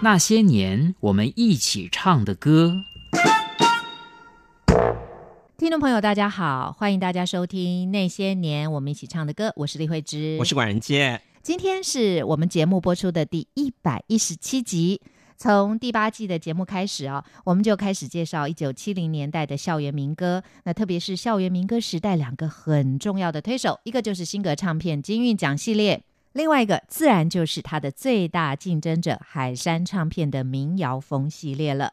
那些年我们一起唱的歌。听众朋友，大家好，欢迎大家收听《那些年我们一起唱的歌》，我是李慧芝，我是管仁杰。今天是我们节目播出的第一百一十七集。从第八季的节目开始啊，我们就开始介绍一九七零年代的校园民歌。那特别是校园民歌时代两个很重要的推手，一个就是新格唱片金韵奖系列，另外一个自然就是它的最大竞争者海山唱片的民谣风系列了。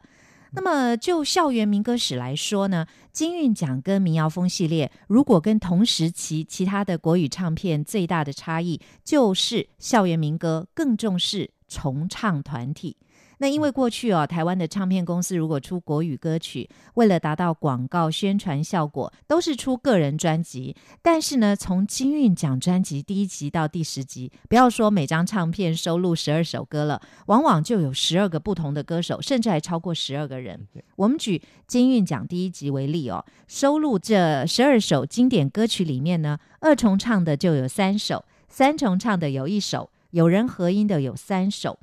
那么就校园民歌史来说呢，金韵奖跟民谣风系列，如果跟同时期其他的国语唱片最大的差异，就是校园民歌更重视重唱团体。那因为过去哦，台湾的唱片公司如果出国语歌曲，为了达到广告宣传效果，都是出个人专辑。但是呢，从金韵奖专辑第一集到第十集，不要说每张唱片收录十二首歌了，往往就有十二个不同的歌手，甚至还超过十二个人。我们举金韵奖第一集为例哦，收录这十二首经典歌曲里面呢，二重唱的就有三首，三重唱的有一首，有人合音的有三首。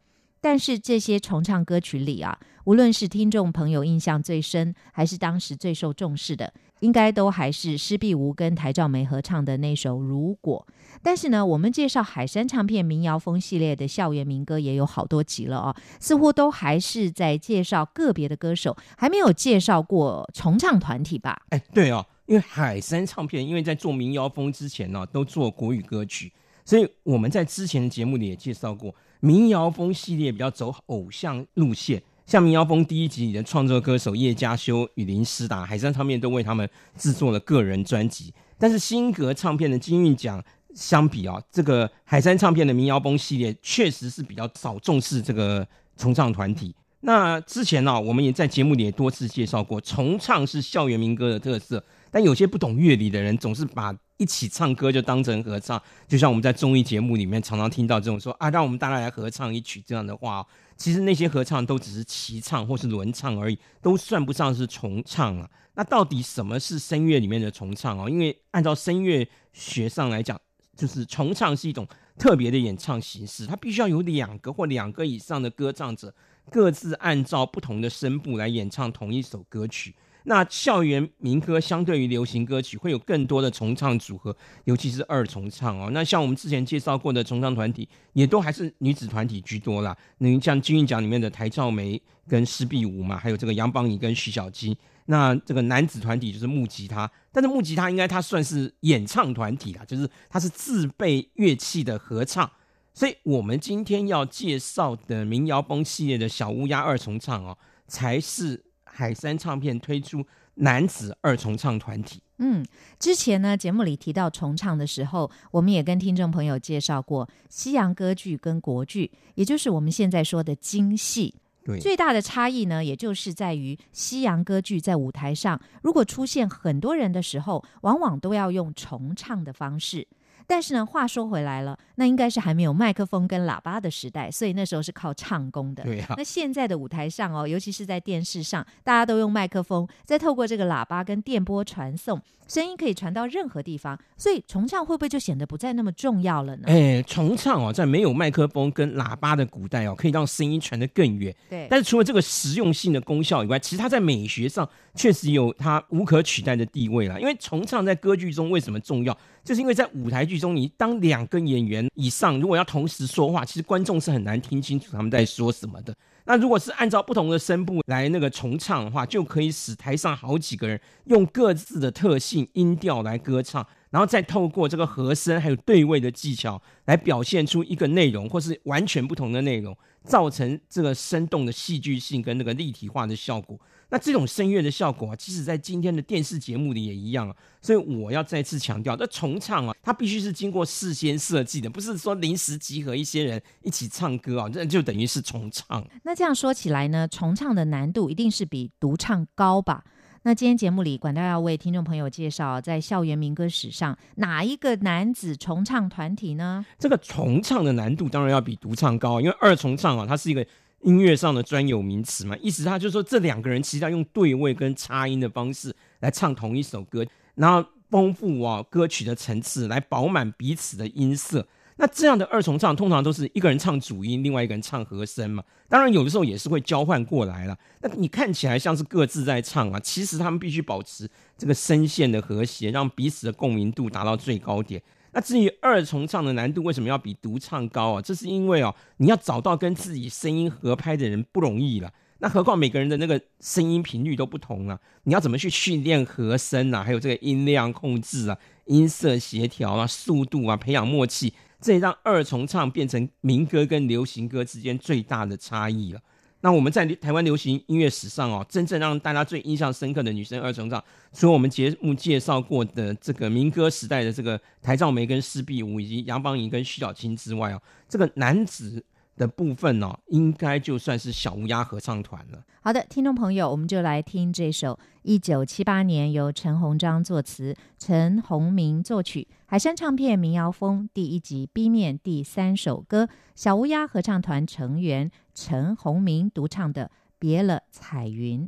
但是这些重唱歌曲里啊，无论是听众朋友印象最深，还是当时最受重视的，应该都还是施碧梧跟台照梅合唱的那首《如果》。但是呢，我们介绍海山唱片民谣风系列的校园民歌也有好多集了哦，似乎都还是在介绍个别的歌手，还没有介绍过重唱团体吧？哎，对哦，因为海山唱片因为在做民谣风之前呢，都做国语歌曲，所以我们在之前的节目里也介绍过。民谣风系列比较走偶像路线，像民谣风第一集里的创作歌手叶嘉修与林思达，海山唱片都为他们制作了个人专辑。但是新格唱片的金韵奖相比啊，这个海山唱片的民谣风系列确实是比较少重视这个重唱团体。那之前呢，我们也在节目里也多次介绍过，重唱是校园民歌的特色，但有些不懂乐理的人总是把。一起唱歌就当成合唱，就像我们在综艺节目里面常常听到这种说啊，让我们大家来合唱一曲这样的话，其实那些合唱都只是齐唱或是轮唱而已，都算不上是重唱啊。那到底什么是声乐里面的重唱哦？因为按照声乐学上来讲，就是重唱是一种特别的演唱形式，它必须要有两个或两个以上的歌唱者各自按照不同的声部来演唱同一首歌曲。那校园民歌相对于流行歌曲，会有更多的重唱组合，尤其是二重唱哦。那像我们之前介绍过的重唱团体，也都还是女子团体居多啦。那像金韵奖里面的台兆梅跟施碧梧嘛，还有这个杨邦仪跟徐小鸡。那这个男子团体就是木吉他，但是木吉他应该它算是演唱团体啦，就是它是自备乐器的合唱。所以我们今天要介绍的民谣风系列的小乌鸦二重唱哦，才是。海山唱片推出男子二重唱团体。嗯，之前呢节目里提到重唱的时候，我们也跟听众朋友介绍过西洋歌剧跟国剧，也就是我们现在说的京戏。对，最大的差异呢，也就是在于西洋歌剧在舞台上，如果出现很多人的时候，往往都要用重唱的方式。但是呢，话说回来了，那应该是还没有麦克风跟喇叭的时代，所以那时候是靠唱功的。对那现在的舞台上哦，尤其是在电视上，大家都用麦克风，再透过这个喇叭跟电波传送，声音可以传到任何地方，所以重唱会不会就显得不再那么重要了呢？哎，重唱哦，在没有麦克风跟喇叭的古代哦，可以让声音传得更远。对。但是除了这个实用性的功效以外，其实它在美学上确实有它无可取代的地位了。因为重唱在歌剧中为什么重要？就是因为在舞台剧中，你当两个演员以上如果要同时说话，其实观众是很难听清楚他们在说什么的。那如果是按照不同的声部来那个重唱的话，就可以使台上好几个人用各自的特性音调来歌唱，然后再透过这个和声还有对位的技巧来表现出一个内容，或是完全不同的内容，造成这个生动的戏剧性跟那个立体化的效果。那这种声乐的效果啊，即使在今天的电视节目里也一样啊。所以我要再次强调，那重唱啊，它必须是经过事先设计的，不是说临时集合一些人一起唱歌啊，这就等于是重唱。那这样说起来呢，重唱的难度一定是比独唱高吧？那今天节目里，管道要为听众朋友介绍，在校园民歌史上哪一个男子重唱团体呢？这个重唱的难度当然要比独唱高，因为二重唱啊，它是一个。音乐上的专有名词嘛，意思他就说这两个人其实要用对位跟插音的方式来唱同一首歌，然后丰富啊歌曲的层次，来饱满彼此的音色。那这样的二重唱通常都是一个人唱主音，另外一个人唱和声嘛。当然有的时候也是会交换过来了。那你看起来像是各自在唱啊，其实他们必须保持这个声线的和谐，让彼此的共鸣度达到最高点。那至于二重唱的难度为什么要比独唱高啊？这是因为哦，你要找到跟自己声音合拍的人不容易了。那何况每个人的那个声音频率都不同啊，你要怎么去训练和声啊？还有这个音量控制啊、音色协调啊、速度啊、培养默契。这也让二重唱变成民歌跟流行歌之间最大的差异了。那我们在台湾流行音乐史上哦，真正让大家最印象深刻的女生二重唱，除了我们节目介绍过的这个民歌时代的这个台兆梅跟施碧梧，以及杨芳仪跟徐小青之外哦，这个男子。的部分呢，应该就算是小乌鸦合唱团了。好的，听众朋友，我们就来听这首一九七八年由陈鸿章作词、陈鸿明作曲、海山唱片民谣风第一集 B 面第三首歌，小乌鸦合唱团成员陈鸿明独唱的《别了彩云》。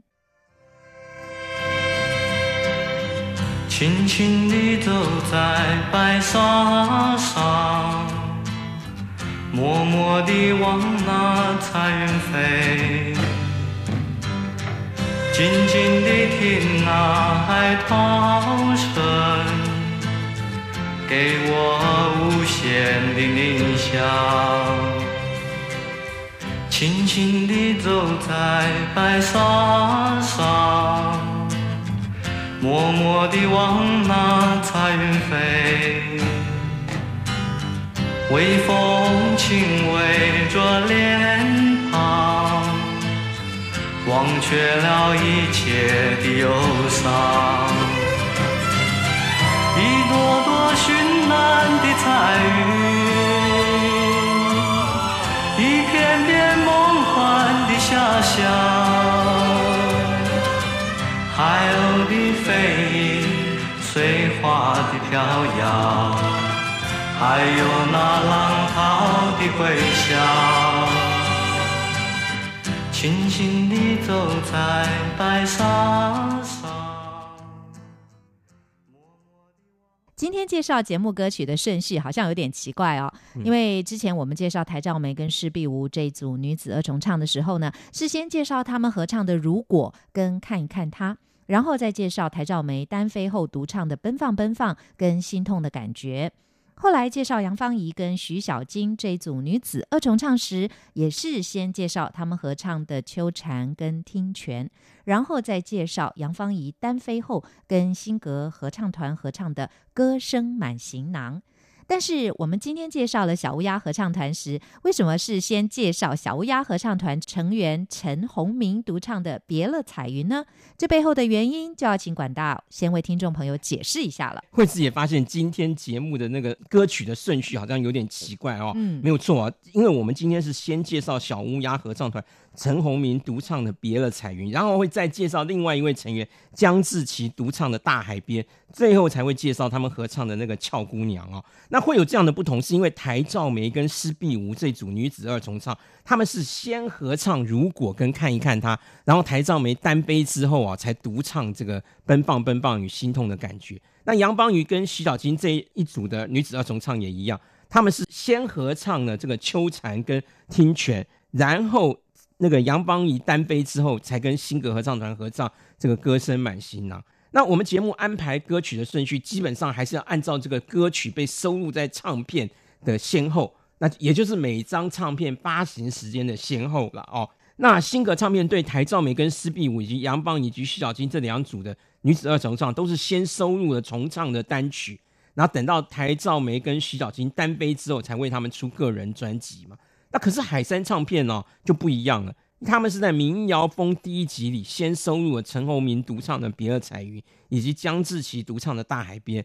轻轻地走在白沙上。默默地望那彩云飞，静静地听那海涛声，给我无限的宁夏。轻轻地走在白沙上，默默地望那彩云飞。微风轻围着脸庞，忘却了一切的忧伤。一朵朵绚烂的彩云，一片片梦幻的遐想，海鸥的飞影，水花的飘扬。还有那浪涛的回响，轻轻地走在白沙上。今天介绍节目歌曲的顺序好像有点奇怪哦，因为之前我们介绍台兆梅跟施碧梧这一组女子二重唱的时候呢，是先介绍他们合唱的《如果》跟《看一看他》，然后再介绍台兆梅单飞后独唱的《奔放奔放》跟《心痛的感觉》。后来介绍杨芳仪跟徐小菁这一组女子二重唱时，也是先介绍他们合唱的《秋蝉》跟《听泉》，然后再介绍杨芳仪单飞后跟新格合唱团合唱的《歌声满行囊》。但是我们今天介绍了小乌鸦合唱团时，为什么是先介绍小乌鸦合唱团成员陈鸿明独唱的《别了彩云》呢？这背后的原因就要请管道先为听众朋友解释一下了。惠子也发现今天节目的那个歌曲的顺序好像有点奇怪哦。嗯，没有错啊，因为我们今天是先介绍小乌鸦合唱团。陈鸿明独唱的《别了彩云》，然后会再介绍另外一位成员江志奇独唱的《大海边》，最后才会介绍他们合唱的那个《俏姑娘》哦。那会有这样的不同，是因为台兆梅跟施碧梧这组女子二重唱，他们是先合唱《如果》跟《看一看她》，然后台兆梅单飞之后啊，才独唱这个《奔放奔放与心痛的感觉》。那杨邦瑜跟徐小菁这一组的女子二重唱也一样，他们是先合唱了这个《秋蝉》跟《听泉》，然后。那个杨邦瑜单飞之后，才跟新格合唱团合唱这个歌声满行囊。那我们节目安排歌曲的顺序，基本上还是要按照这个歌曲被收录在唱片的先后，那也就是每张唱片发行时间的先后了哦。那新格唱片对台兆美跟施碧武以及杨邦以及徐小菁这两组的女子二重唱，都是先收录了重唱的单曲，然后等到台兆梅跟徐小菁单飞之后，才为他们出个人专辑嘛。那可是海山唱片呢就不一样了，他们是在民谣风第一集里先收录了陈鸿明独唱的《别了彩云》，以及江志奇独唱的《大海边》。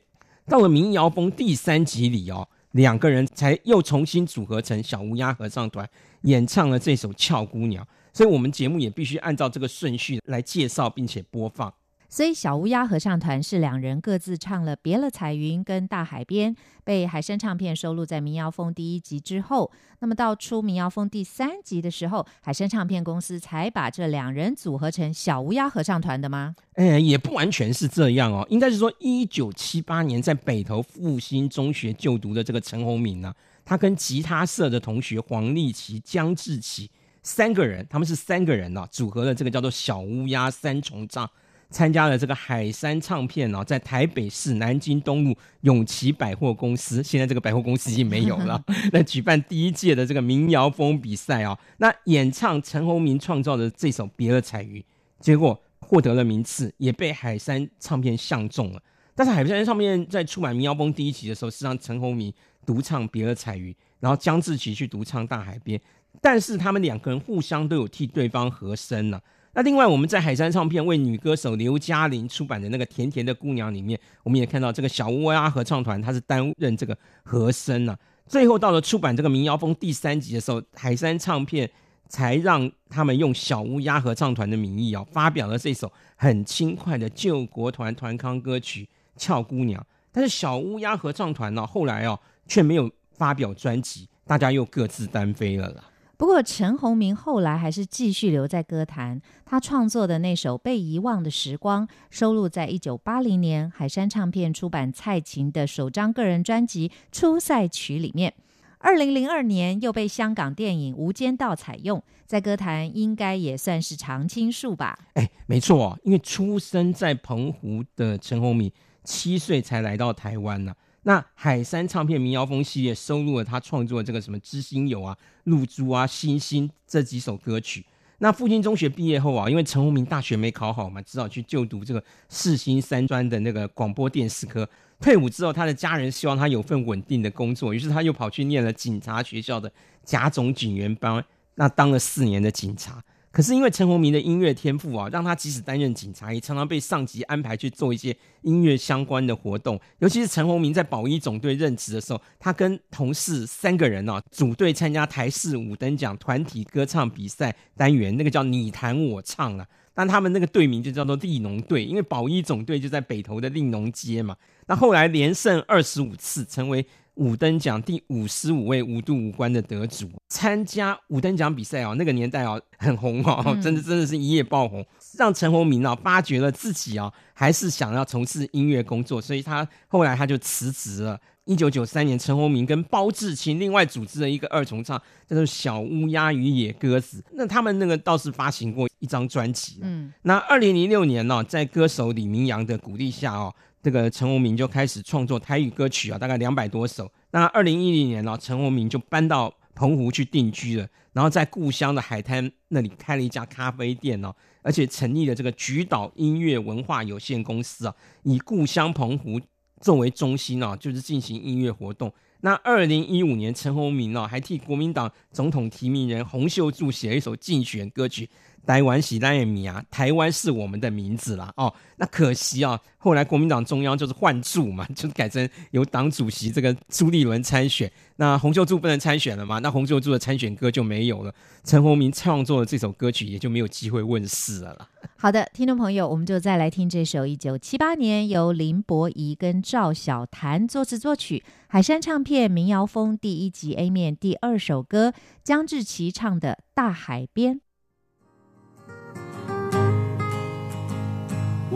到了民谣风第三集里哦，两个人才又重新组合成小乌鸦合唱团，演唱了这首《俏姑娘》。所以，我们节目也必须按照这个顺序来介绍并且播放。所以小乌鸦合唱团是两人各自唱了《别了彩云》跟《大海边》，被海山唱片收录在民谣风第一集之后。那么到出民谣风第三集的时候，海山唱片公司才把这两人组合成小乌鸦合唱团的吗？哎，也不完全是这样哦，应该是说一九七八年在北投复兴中学就读的这个陈宏敏呢，他跟吉他社的同学黄立奇、江志奇三个人，他们是三个人呢，组合了这个叫做小乌鸦三重唱。参加了这个海山唱片哦，在台北市南京东路永琪百货公司，现在这个百货公司已经没有了。那举办第一届的这个民谣风比赛啊，那演唱陈鸿明创造的这首《别了彩云》，结果获得了名次，也被海山唱片相中了。但是海山唱片在出版民谣风第一集的时候，是让陈鸿明独唱《别了彩云》，然后江志奇去独唱《大海边》，但是他们两个人互相都有替对方和声呢。那另外，我们在海山唱片为女歌手刘嘉玲出版的那个《甜甜的姑娘》里面，我们也看到这个小乌鸦合唱团，他是担任这个和声呢。最后到了出版这个民谣风第三集的时候，海山唱片才让他们用小乌鸦合唱团的名义啊，发表了这首很轻快的救国团团康歌曲《俏姑娘》。但是小乌鸦合唱团呢，后来哦却没有发表专辑，大家又各自单飞了啦。不过，陈鸿明后来还是继续留在歌坛。他创作的那首《被遗忘的时光》收录在一九八零年海山唱片出版蔡琴的首张个人专辑《初赛曲》里面。二零零二年又被香港电影《无间道》采用，在歌坛应该也算是常青树吧？哎，没错，因为出生在澎湖的陈鸿明七岁才来到台湾呢。那海山唱片民谣风系列收录了他创作这个什么知心友啊、露珠啊、星星这几首歌曲。那复兴中学毕业后啊，因为陈鸿明大学没考好嘛，只好去就读这个世新三专的那个广播电视科。退伍之后，他的家人希望他有份稳定的工作，于是他又跑去念了警察学校的甲种警员班，那当了四年的警察。可是因为陈鸿明的音乐天赋啊，让他即使担任警察，也常常被上级安排去做一些音乐相关的活动。尤其是陈鸿明在保一总队任职的时候，他跟同事三个人啊，组队参加台视五等奖团体歌唱比赛单元，那个叫你弹我唱啊。但他们那个队名就叫做利农队，因为保一总队就在北投的利农街嘛。那后来连胜二十五次，成为。五等奖第五十五位无度无关的得主参加五等奖比赛哦，那个年代哦很红哦，真的真的是一夜爆红，让陈鸿明啊发觉了自己啊还是想要从事音乐工作，所以他后来他就辞职了。一九九三年，陈鸿明跟包志清另外组织了一个二重唱，叫做《小乌鸦与野鸽子》。那他们那个倒是发行过一张专辑。嗯，那二零零六年呢，在歌手李明阳的鼓励下哦。这个陈鸿明就开始创作台语歌曲啊，大概两百多首。那二零一零年呢，陈鸿明就搬到澎湖去定居了，然后在故乡的海滩那里开了一家咖啡店哦，而且成立了这个菊岛音乐文化有限公司啊，以故乡澎湖作为中心啊，就是进行音乐活动。那二零一五年，陈鸿明啊，还替国民党总统提名人洪秀柱写了一首竞选歌曲。台湾喜来也米啊，台湾是我们的名字啦哦。那可惜啊，后来国民党中央就是换柱嘛，就改成由党主席这个朱立伦参选。那洪秀柱不能参选了嘛？那洪秀柱的参选歌就没有了。陈鸿明创作的这首歌曲也就没有机会问世了啦。好的，听众朋友，我们就再来听这首一九七八年由林伯仪跟赵小谭作词作曲，海山唱片民谣风第一集 A 面第二首歌，江志奇唱的《大海边》。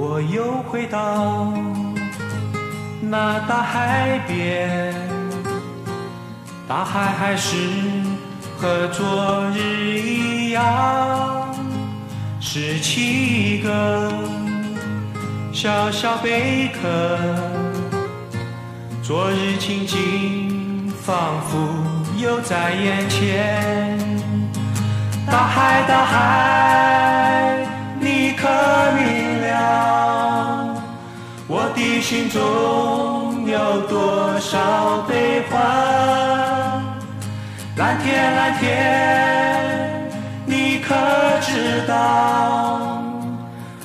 我又回到那大海边，大海还是和昨日一样，拾起一个小小贝壳，昨日情景仿佛又在眼前，大海，大海，心中有多少悲欢？蓝天，蓝天，你可知道？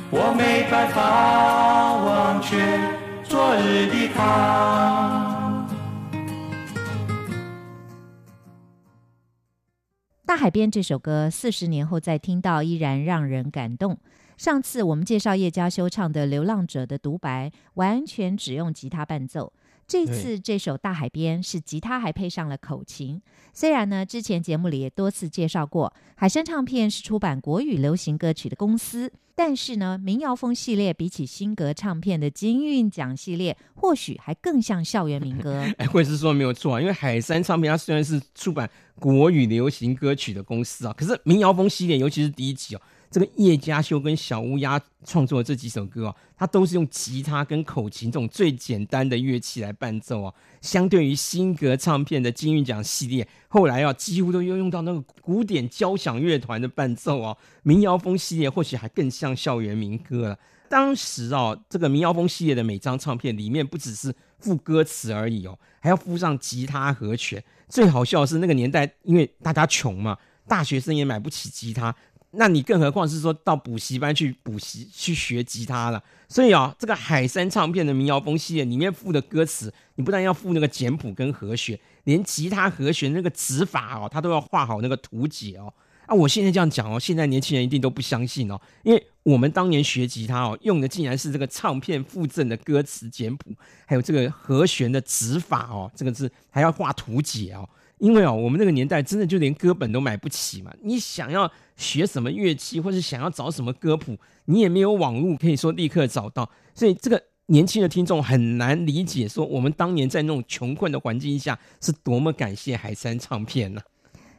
我没办法忘却昨日的他。大海边》这首歌，四十年后再听到，依然让人感动。上次我们介绍叶嘉修唱的《流浪者》的独白，完全只用吉他伴奏。这次这首《大海边》是吉他还配上了口琴。虽然呢，之前节目里也多次介绍过，海山唱片是出版国语流行歌曲的公司，但是呢，民谣风系列比起新格唱片的金韵奖系列，或许还更像校园民歌。哎，或是说没有错啊，因为海山唱片它虽然是出版国语流行歌曲的公司啊，可是民谣风系列，尤其是第一集哦。这个叶嘉修跟小乌鸦创作的这几首歌哦，它都是用吉他跟口琴这种最简单的乐器来伴奏哦。相对于新格唱片的金韵奖系列，后来啊几乎都用用到那个古典交响乐团的伴奏哦。民谣风系列或许还更像校园民歌了。当时哦，这个民谣风系列的每张唱片里面不只是附歌词而已哦，还要附上吉他和弦。最好笑的是那个年代，因为大家穷嘛，大学生也买不起吉他。那你更何况是说到补习班去补习去学吉他了，所以啊，这个海山唱片的民谣风系列里面附的歌词，你不但要附那个简谱跟和弦，连吉他和弦那个指法哦，他都要画好那个图解哦。啊，我现在这样讲哦，现在年轻人一定都不相信哦，因为我们当年学吉他哦，用的竟然是这个唱片附赠的歌词简谱，还有这个和弦的指法哦，这个是还要画图解哦。因为哦，我们那个年代真的就连歌本都买不起嘛。你想要学什么乐器，或是想要找什么歌谱，你也没有网络可以说立刻找到。所以这个年轻的听众很难理解，说我们当年在那种穷困的环境下，是多么感谢海山唱片呢？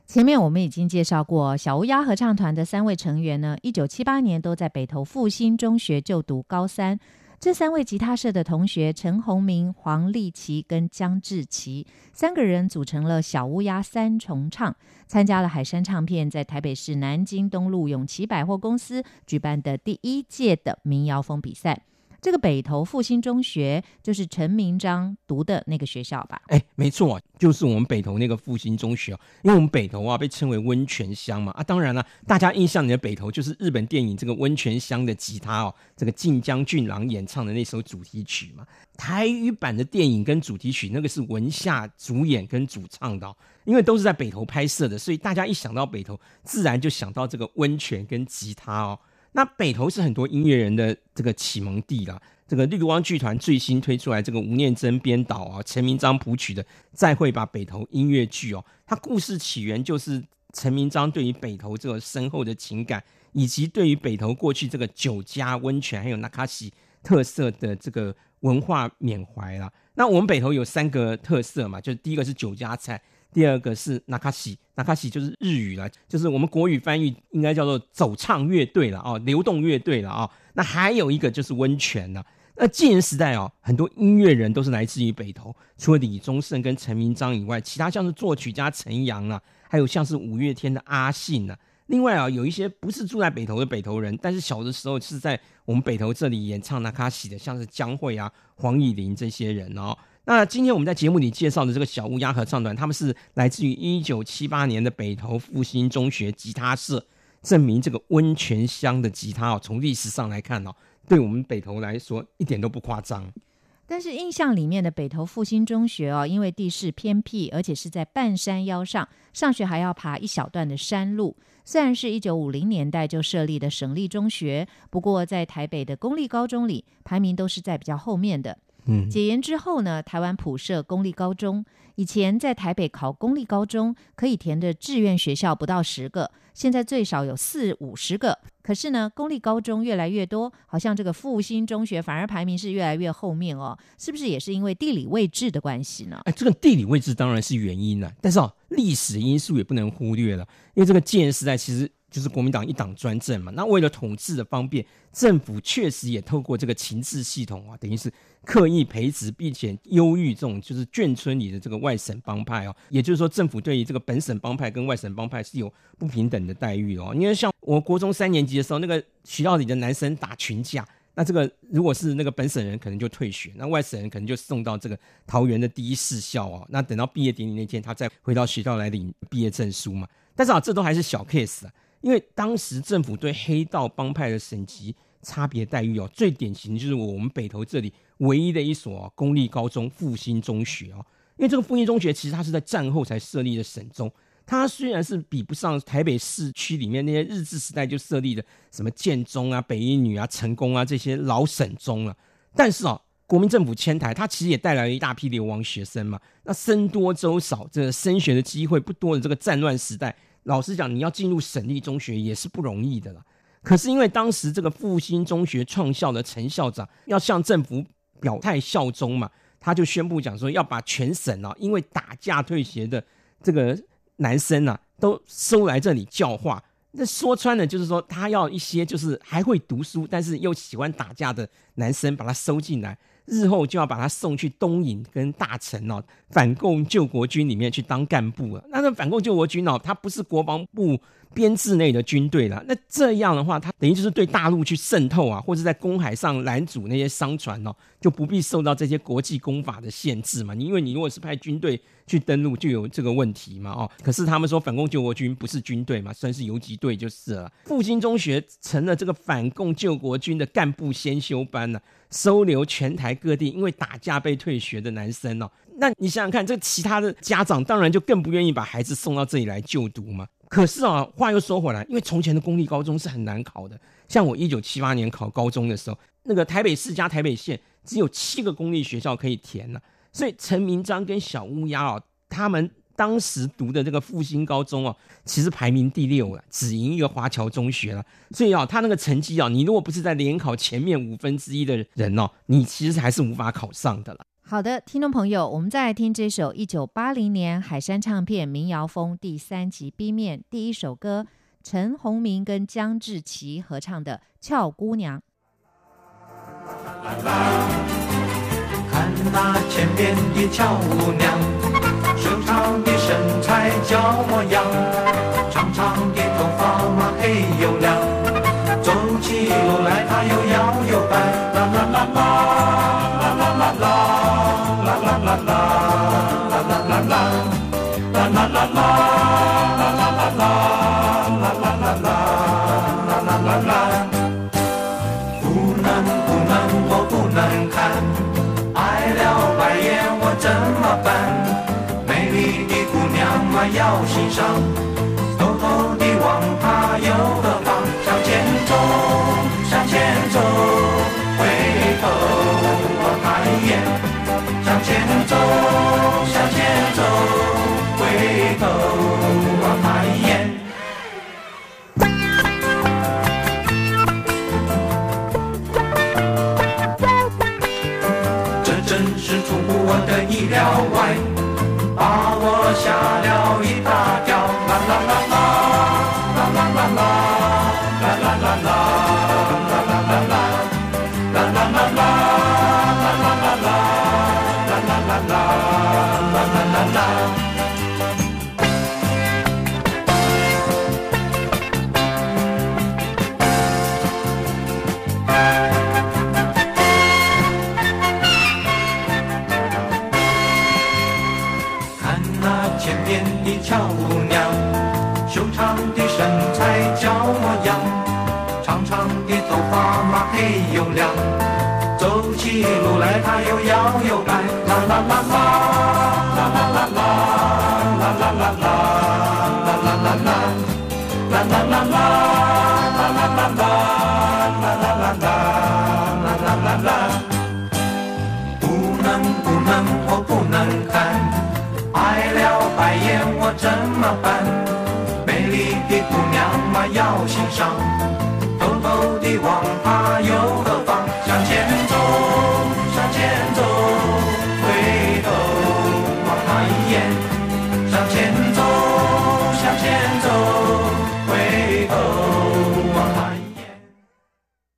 前面我们已经介绍过，小乌鸦合唱团的三位成员呢，一九七八年都在北投复兴中学就读高三。这三位吉他社的同学陈宏明、黄立奇跟江志奇三个人组成了小乌鸦三重唱，参加了海山唱片在台北市南京东路永琪百货公司举办的第一届的民谣风比赛。这个北投复兴中学就是陈明章读的那个学校吧？哎，没错，就是我们北投那个复兴中学哦。因为我们北投啊被称为温泉乡嘛啊，当然了，大家印象里的北投就是日本电影这个温泉乡的吉他哦，这个晋江俊郎演唱的那首主题曲嘛。台语版的电影跟主题曲那个是文夏主演跟主唱的，因为都是在北投拍摄的，所以大家一想到北投，自然就想到这个温泉跟吉他哦。那北投是很多音乐人的这个启蒙地啦。这个绿光剧团最新推出来这个吴念真编导啊，陈明章谱曲的《再会吧北投》音乐剧哦，它故事起源就是陈明章对于北投这个深厚的情感，以及对于北投过去这个酒家温泉还有纳卡西特色的这个文化缅怀啦。那我们北投有三个特色嘛，就是第一个是酒家菜。第二个是纳卡西，纳卡西就是日语了，就是我们国语翻译应该叫做走唱乐队了啊，流动乐队了啊。那还有一个就是温泉了。那纪元时代哦，很多音乐人都是来自于北投，除了李宗盛跟陈明章以外，其他像是作曲家陈阳啊，还有像是五月天的阿信啊。另外啊，有一些不是住在北投的北投人，但是小的时候是在我们北投这里演唱纳卡西的，像是江蕙啊、黄以玲这些人哦。那今天我们在节目里介绍的这个小乌鸦合唱团，他们是来自于一九七八年的北投复兴中学吉他社，证明这个温泉乡的吉他哦，从历史上来看哦，对我们北投来说一点都不夸张。但是印象里面的北投复兴中学哦，因为地势偏僻，而且是在半山腰上，上学还要爬一小段的山路。虽然是一九五零年代就设立的省立中学，不过在台北的公立高中里，排名都是在比较后面的。解严之后呢，台湾普设公立高中。以前在台北考公立高中，可以填的志愿学校不到十个，现在最少有四五十个。可是呢，公立高中越来越多，好像这个复兴中学反而排名是越来越后面哦，是不是也是因为地理位置的关系呢？哎，这个地理位置当然是原因了，但是哦，历史因素也不能忽略了，因为这个建时代其实。就是国民党一党专政嘛，那为了统治的方便，政府确实也透过这个情治系统啊，等于是刻意培植并且优育这种就是眷村里的这个外省帮派哦。也就是说，政府对于这个本省帮派跟外省帮派是有不平等的待遇哦。因为像我国中三年级的时候，那个学校里的男生打群架，那这个如果是那个本省人，可能就退学；那外省人可能就送到这个桃园的第一士校哦。那等到毕业典礼那天，他再回到学校来领毕业证书嘛。但是啊，这都还是小 case 啊。因为当时政府对黑道帮派的省级差别待遇哦，最典型就是我们北投这里唯一的一所公立高中复兴中学哦。因为这个复兴中学其实它是在战后才设立的省中，它虽然是比不上台北市区里面那些日治时代就设立的什么建中啊、北一女啊、成功啊这些老省中了，但是哦，国民政府迁台，它其实也带来了一大批流亡学生嘛。那僧多粥少，这升学的机会不多的这个战乱时代，老实讲，你要进入省立中学也是不容易的了。可是因为当时这个复兴中学创校的陈校长要向政府表态效忠嘛，他就宣布讲说要把全省啊，因为打架退学的这个男生啊，都收来这里教化。那说穿了就是说，他要一些就是还会读书，但是又喜欢打架的男生，把他收进来。日后就要把他送去东瀛跟大陈哦，反共救国军里面去当干部了。那那反共救国军哦，他不是国防部编制内的军队了。那这样的话，他等于就是对大陆去渗透啊，或者在公海上拦阻那些商船哦，就不必受到这些国际公法的限制嘛。你因为你如果是派军队去登陆，就有这个问题嘛哦。可是他们说反共救国军不是军队嘛，算是游击队就是了。复兴中学成了这个反共救国军的干部先修班了。收留全台各地因为打架被退学的男生哦，那你想想看，这其他的家长当然就更不愿意把孩子送到这里来就读嘛。可是啊，话又说回来，因为从前的公立高中是很难考的，像我一九七八年考高中的时候，那个台北市加台北县只有七个公立学校可以填了，所以陈明章跟小乌鸦哦，他们。当时读的这个复兴高中哦，其实排名第六了，只赢一个华侨中学了。所以啊，他那个成绩啊，你如果不是在联考前面五分之一的人哦，你其实还是无法考上的了。好的，听众朋友，我们再来听这首一九八零年海山唱片民谣风第三集 B 面第一首歌，陈鸿明跟江志奇合唱的《俏姑娘》。看那前面的俏姑娘。修长的身材娇模样，要欣赏，偷偷地望他又何方？向前走，向前走，回头望他一眼。向前走，向前走，回头望他一眼。这真是出乎我的意料外。把我吓了啦啦啦啦啦！不能不能，我不能看，爱了白眼我怎么办？美丽的姑娘嘛要欣赏偷偷地 bai ye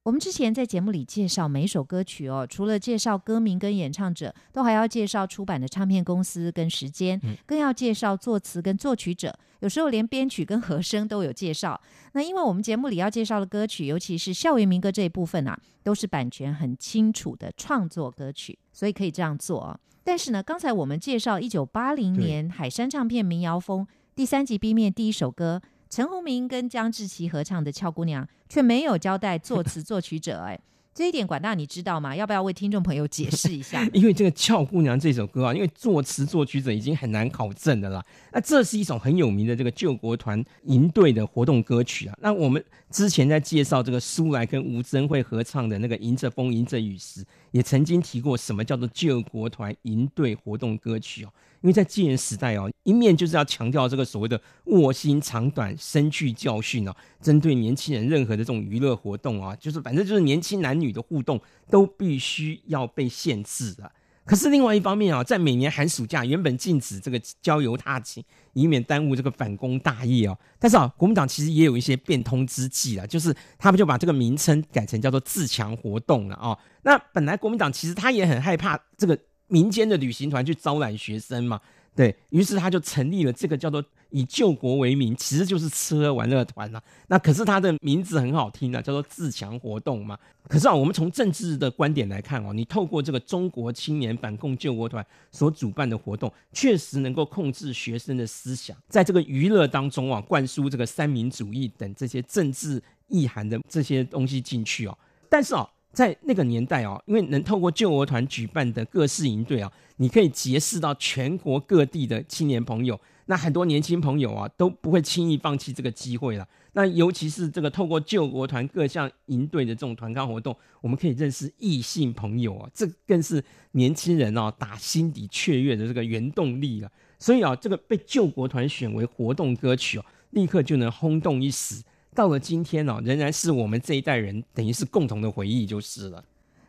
我们之前在节目里介绍每首歌曲哦，除了介绍歌名跟演唱者，都还要介绍出版的唱片公司跟时间，更要介绍作词跟作曲者，有时候连编曲跟和声都有介绍。那因为我们节目里要介绍的歌曲，尤其是校园民歌这一部分啊，都是版权很清楚的创作歌曲，所以可以这样做啊。但是呢，刚才我们介绍一九八零年海山唱片民谣风第三集 B 面第一首歌。陈鸿明跟江志琪合唱的《俏姑娘》，却没有交代作词作曲者。哎，这一点管大你知道吗？要不要为听众朋友解释一下？因为这个《俏姑娘》这首歌啊，因为作词作曲者已经很难考证的啦。那这是一首很有名的这个救国团营队的活动歌曲啊。那我们之前在介绍这个苏来跟吴珍慧合唱的那个《迎着风，迎着雨》时，也曾经提过什么叫做救国团营队活动歌曲哦。因为在戒严时代哦，一面就是要强调这个所谓的卧薪尝胆、身去教训哦，针对年轻人任何的这种娱乐活动啊，就是反正就是年轻男女的互动都必须要被限制啊。可是另外一方面啊，在每年寒暑假原本禁止这个郊游踏青，以免耽误这个反攻大业哦。但是啊，国民党其实也有一些变通之计啊，就是他们就把这个名称改成叫做自强活动了啊。那本来国民党其实他也很害怕这个。民间的旅行团去招揽学生嘛，对于是他就成立了这个叫做以救国为名，其实就是吃喝玩乐团呐。那可是他的名字很好听啊，叫做自强活动嘛。可是啊，我们从政治的观点来看哦，你透过这个中国青年反共救国团所主办的活动，确实能够控制学生的思想，在这个娱乐当中啊，灌输这个三民主义等这些政治意涵的这些东西进去哦。但是啊。在那个年代哦，因为能透过救国团举办的各式营队啊，你可以结识到全国各地的青年朋友。那很多年轻朋友啊，都不会轻易放弃这个机会了。那尤其是这个透过救国团各项营队的这种团康活动，我们可以认识异性朋友啊，这更是年轻人哦打心底雀跃的这个原动力了。所以啊，这个被救国团选为活动歌曲哦，立刻就能轰动一时。到了今天呢，仍然是我们这一代人等于是共同的回忆就是了。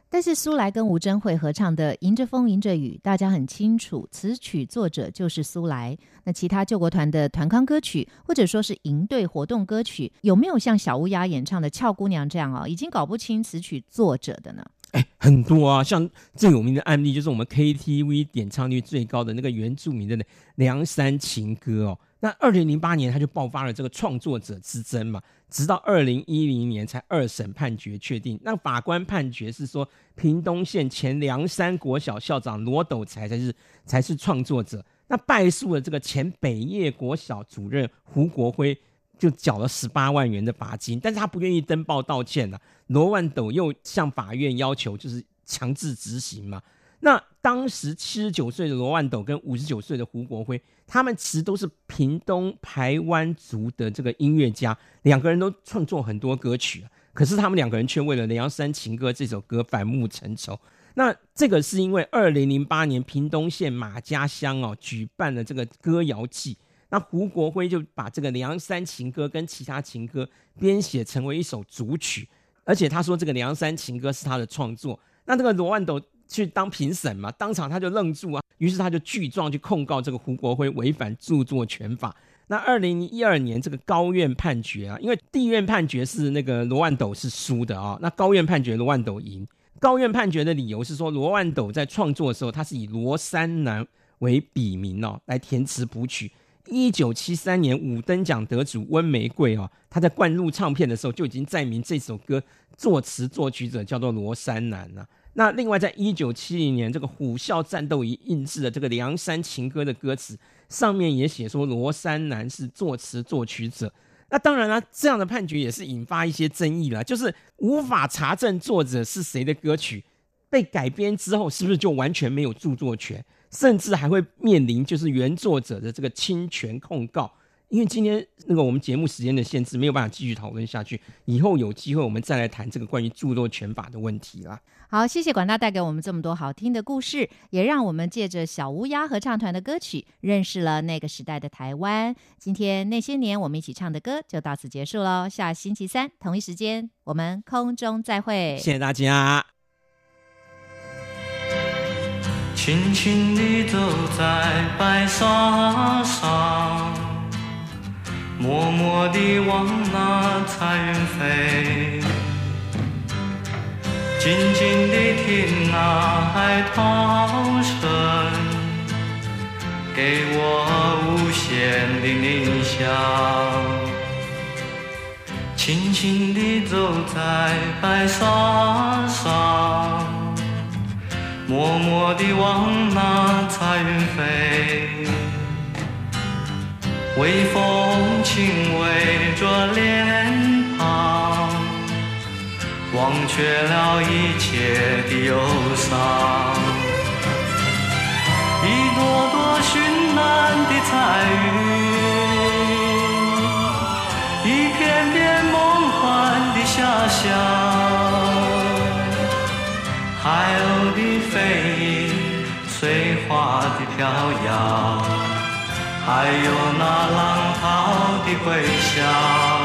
但是苏来跟吴珍慧合唱的《迎着风，迎着雨》，大家很清楚，词曲作者就是苏来。那其他救国团的团康歌曲，或者说是营队活动歌曲，有没有像小乌鸦演唱的《俏姑娘》这样哦，已经搞不清词曲作者的呢？哎，很多啊，像最有名的案例就是我们 KTV 点唱率最高的那个原住民的《梁山情歌》哦。那二零零八年他就爆发了这个创作者之争嘛，直到二零一零年才二审判决确定。那法官判决是说，屏东县前梁山国小校长罗斗才才是才是创作者。那败诉的这个前北叶国小主任胡国辉就缴了十八万元的罚金，但是他不愿意登报道歉呐。罗万斗又向法院要求就是强制执行嘛。那当时七十九岁的罗万斗跟五十九岁的胡国辉，他们其实都是屏东排湾族的这个音乐家，两个人都创作很多歌曲可是他们两个人却为了《梁山情歌》这首歌反目成仇。那这个是因为二零零八年屏东县马家乡哦举办了这个歌谣季，那胡国辉就把这个《梁山情歌》跟其他情歌编写成为一首主曲，而且他说这个《梁山情歌》是他的创作。那这个罗万斗。去当评审嘛，当场他就愣住啊，于是他就具状去控告这个胡国辉违反著作权法。那二零一二年这个高院判决啊，因为地院判决是那个罗万斗是输的啊，那高院判决罗万斗赢。高院判决的理由是说，罗万斗在创作的时候，他是以罗山南为笔名哦，来填词谱曲。一九七三年五等奖得主温玫瑰哦，他在灌录唱片的时候就已经载明这首歌作词作曲者叫做罗山南了。那另外，在一九七零年，这个虎啸战斗仪印制的这个《梁山情歌》的歌词上面也写说罗山南是作词作曲者。那当然了，这样的判决也是引发一些争议了，就是无法查证作者是谁的歌曲被改编之后，是不是就完全没有著作权，甚至还会面临就是原作者的这个侵权控告。因为今天那个我们节目时间的限制，没有办法继续讨论下去。以后有机会我们再来谈这个关于著作权法的问题啦。好，谢谢管大带给我们这么多好听的故事，也让我们借着小乌鸦合唱团的歌曲，认识了那个时代的台湾。今天那些年我们一起唱的歌就到此结束喽。下星期三同一时间我们空中再会。谢谢大家。轻轻地走在白沙上。默默地望那彩云飞，静静地听那海涛声，给我无限的理想。轻轻地走在白沙上，默默地望那彩云飞。微风轻围着脸庞，忘却了一切的忧伤。一朵朵绚烂的彩云，一片片梦幻的遐想，海鸥的飞影，碎花的飘摇，还有那浪涛的回响。